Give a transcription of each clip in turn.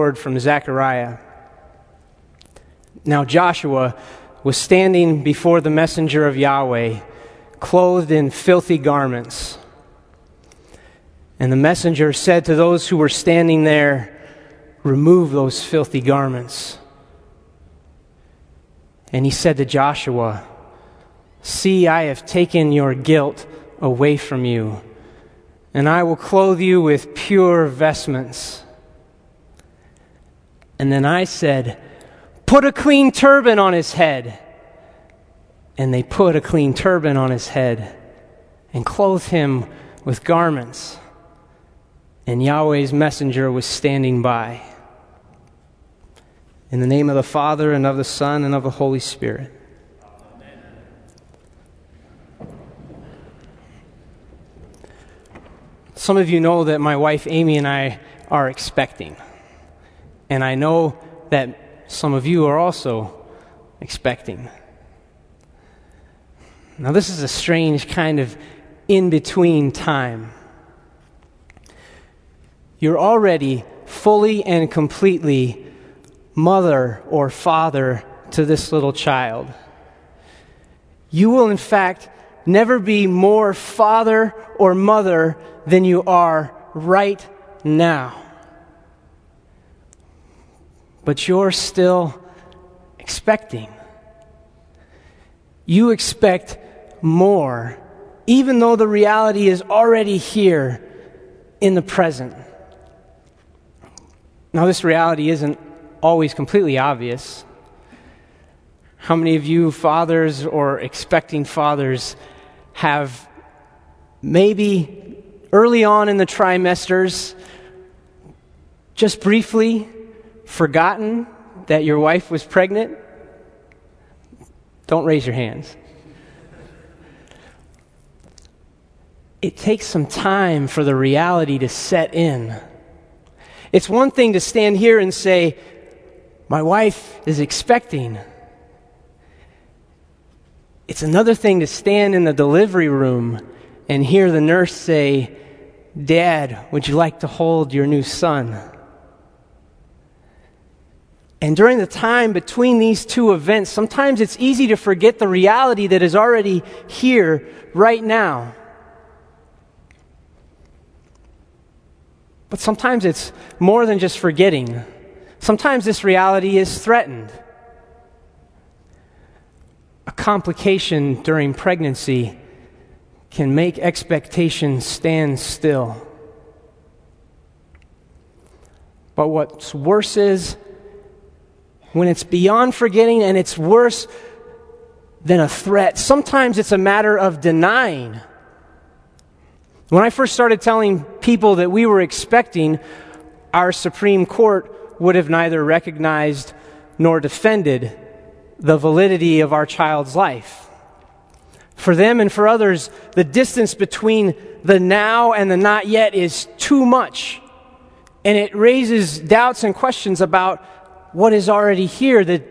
word from Zechariah. Now Joshua was standing before the messenger of Yahweh, clothed in filthy garments. And the messenger said to those who were standing there, Remove those filthy garments. And he said to Joshua, See, I have taken your guilt away from you, and I will clothe you with pure vestments. And then I said, Put a clean turban on his head. And they put a clean turban on his head and clothed him with garments. And Yahweh's messenger was standing by. In the name of the Father, and of the Son, and of the Holy Spirit. Some of you know that my wife Amy and I are expecting. And I know that some of you are also expecting. Now, this is a strange kind of in between time. You're already fully and completely mother or father to this little child. You will, in fact, never be more father or mother than you are right now but you're still expecting. You expect more, even though the reality is already here in the present. Now, this reality isn't always completely obvious. How many of you, fathers or expecting fathers, have maybe early on in the trimesters, just briefly, forgotten that your wife was pregnant? Don't raise your hands. It takes some time for the reality to set in. It's one thing to stand here and say, My wife is expecting. It's another thing to stand in the delivery room and hear the nurse say, Dad, would you like to hold your new son? And during the time between these two events, sometimes it's easy to forget the reality that is already here right now. But sometimes it's more than just forgetting. Sometimes this reality is threatened. A complication during pregnancy can make expectations stand still. But what's worse is when it's beyond forgetting and it's worse than a threat. Sometimes it's a matter of denying. When I first started telling people that we were expecting, our Supreme Court would have neither recognized nor defended the validity of our child's life. For them and for others, the distance between the now and the not yet is too much. And it raises doubts and questions about what is already here, the,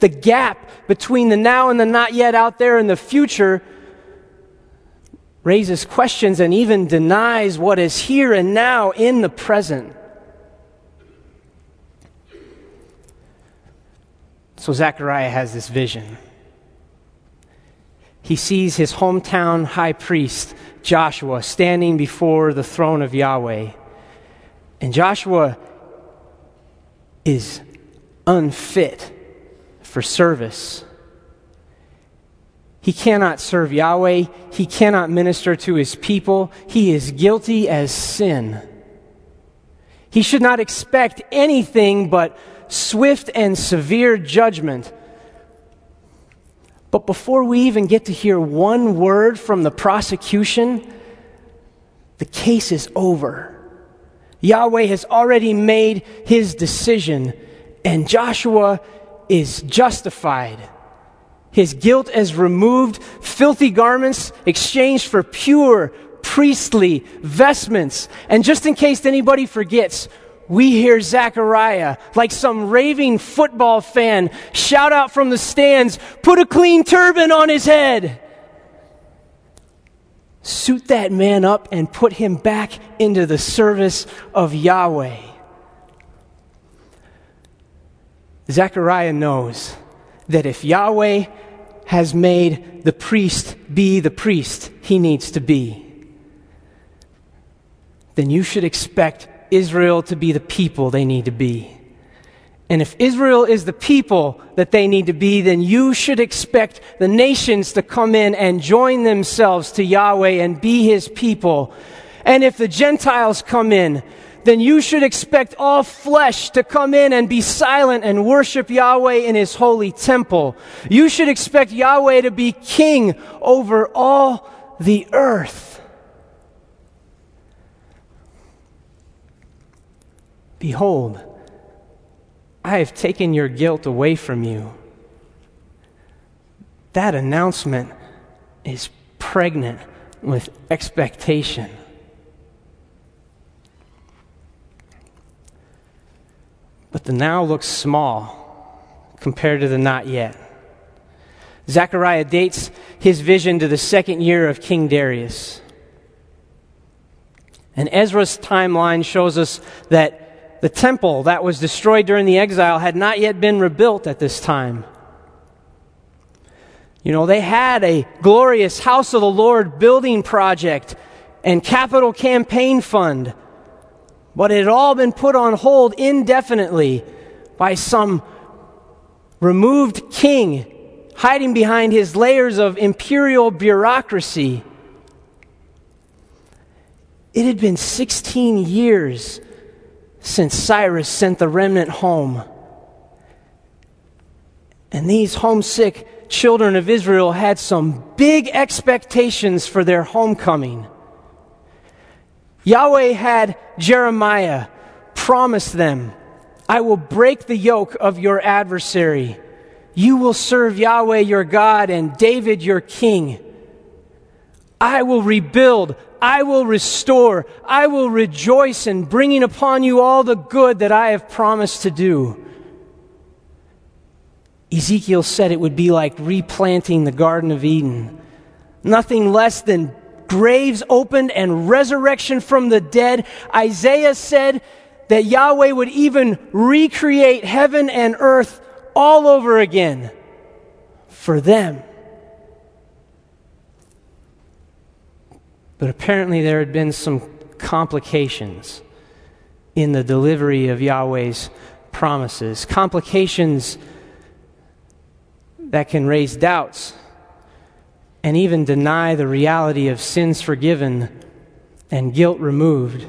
the gap between the now and the not yet out there in the future raises questions and even denies what is here and now in the present. So Zechariah has this vision. He sees his hometown high priest, Joshua, standing before the throne of Yahweh. And Joshua is unfit for service. He cannot serve Yahweh. He cannot minister to his people. He is guilty as sin. He should not expect anything but swift and severe judgment. But before we even get to hear one word from the prosecution, the case is over. Yahweh has already made his decision and Joshua is justified. His guilt is removed, filthy garments exchanged for pure priestly vestments. And just in case anybody forgets, we hear Zechariah, like some raving football fan, shout out from the stands, put a clean turban on his head. Suit that man up and put him back into the service of Yahweh. Zechariah knows that if Yahweh has made the priest be the priest he needs to be, then you should expect Israel to be the people they need to be. And if Israel is the people that they need to be, then you should expect the nations to come in and join themselves to Yahweh and be his people. And if the Gentiles come in, then you should expect all flesh to come in and be silent and worship Yahweh in his holy temple. You should expect Yahweh to be king over all the earth. Behold, I have taken your guilt away from you. That announcement is pregnant with expectation. But the now looks small compared to the not yet. Zechariah dates his vision to the second year of King Darius. And Ezra's timeline shows us that the temple that was destroyed during the exile had not yet been rebuilt at this time. You know, they had a glorious house of the Lord building project and capital campaign fund, but it had all been put on hold indefinitely by some removed king hiding behind his layers of imperial bureaucracy. It had been 16 years since Cyrus sent the remnant home. And these homesick children of Israel had some big expectations for their homecoming. Yahweh had Jeremiah promise them, I will break the yoke of your adversary. You will serve Yahweh your God and David your king. I will rebuild I will restore. I will rejoice in bringing upon you all the good that I have promised to do. Ezekiel said it would be like replanting the Garden of Eden. Nothing less than graves opened and resurrection from the dead. Isaiah said that Yahweh would even recreate heaven and earth all over again for them. But apparently, there had been some complications in the delivery of Yahweh's promises. Complications that can raise doubts and even deny the reality of sins forgiven and guilt removed.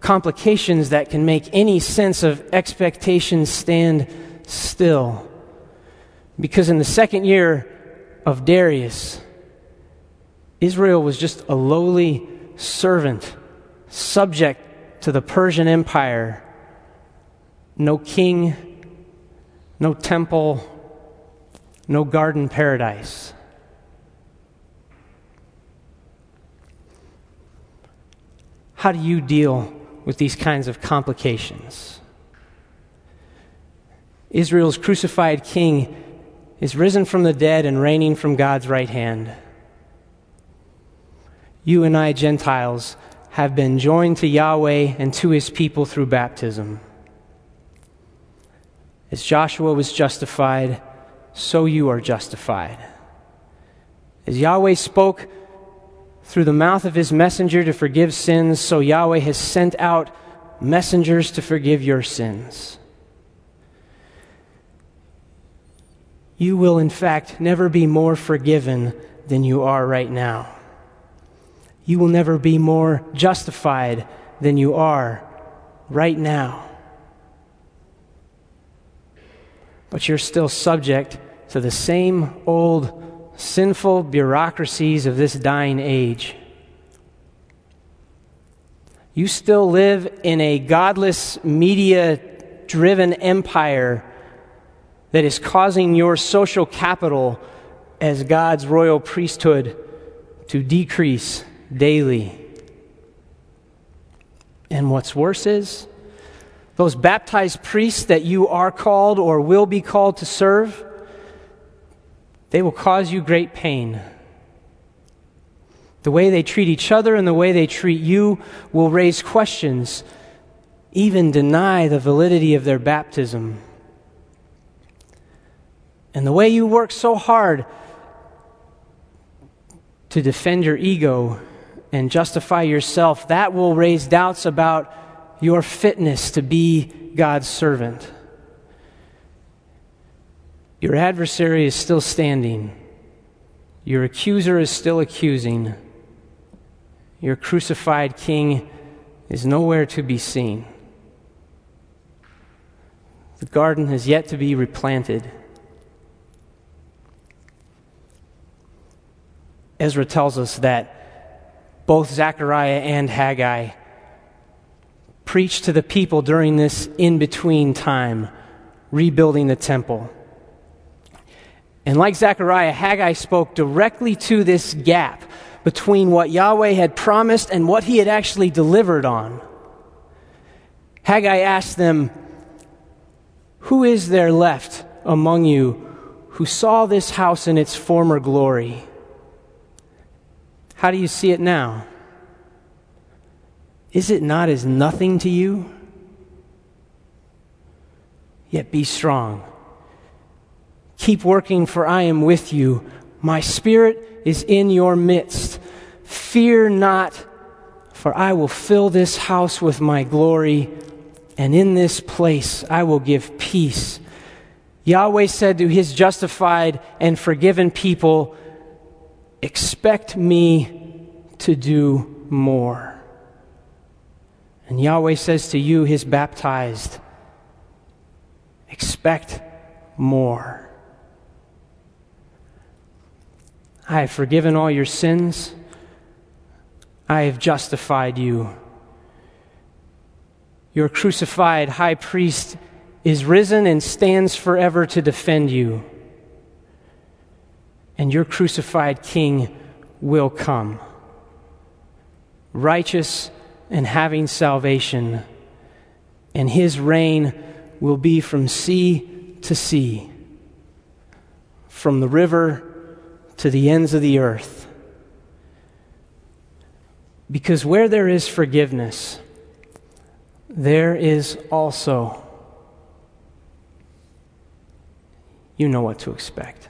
Complications that can make any sense of expectation stand still. Because in the second year of Darius, Israel was just a lowly servant, subject to the Persian Empire. No king, no temple, no garden paradise. How do you deal with these kinds of complications? Israel's crucified king is risen from the dead and reigning from God's right hand you and I, Gentiles, have been joined to Yahweh and to his people through baptism. As Joshua was justified, so you are justified. As Yahweh spoke through the mouth of his messenger to forgive sins, so Yahweh has sent out messengers to forgive your sins. You will, in fact, never be more forgiven than you are right now you will never be more justified than you are right now. But you're still subject to the same old sinful bureaucracies of this dying age. You still live in a godless, media driven empire that is causing your social capital as God's royal priesthood to decrease daily. And what's worse is, those baptized priests that you are called or will be called to serve, they will cause you great pain. The way they treat each other and the way they treat you will raise questions, even deny the validity of their baptism. And the way you work so hard to defend your ego and justify yourself, that will raise doubts about your fitness to be God's servant. Your adversary is still standing. Your accuser is still accusing. Your crucified king is nowhere to be seen. The garden has yet to be replanted. Ezra tells us that both Zechariah and Haggai preached to the people during this in between time, rebuilding the temple. And like Zechariah, Haggai spoke directly to this gap between what Yahweh had promised and what he had actually delivered on. Haggai asked them, Who is there left among you who saw this house in its former glory? How do you see it now? Is it not as nothing to you? Yet be strong. Keep working, for I am with you. My spirit is in your midst. Fear not, for I will fill this house with my glory, and in this place I will give peace. Yahweh said to his justified and forgiven people, Expect me to do more. And Yahweh says to you, his baptized, Expect more. I have forgiven all your sins. I have justified you. Your crucified high priest is risen and stands forever to defend you and your crucified King will come, righteous and having salvation, and his reign will be from sea to sea, from the river to the ends of the earth. Because where there is forgiveness, there is also, you know what to expect.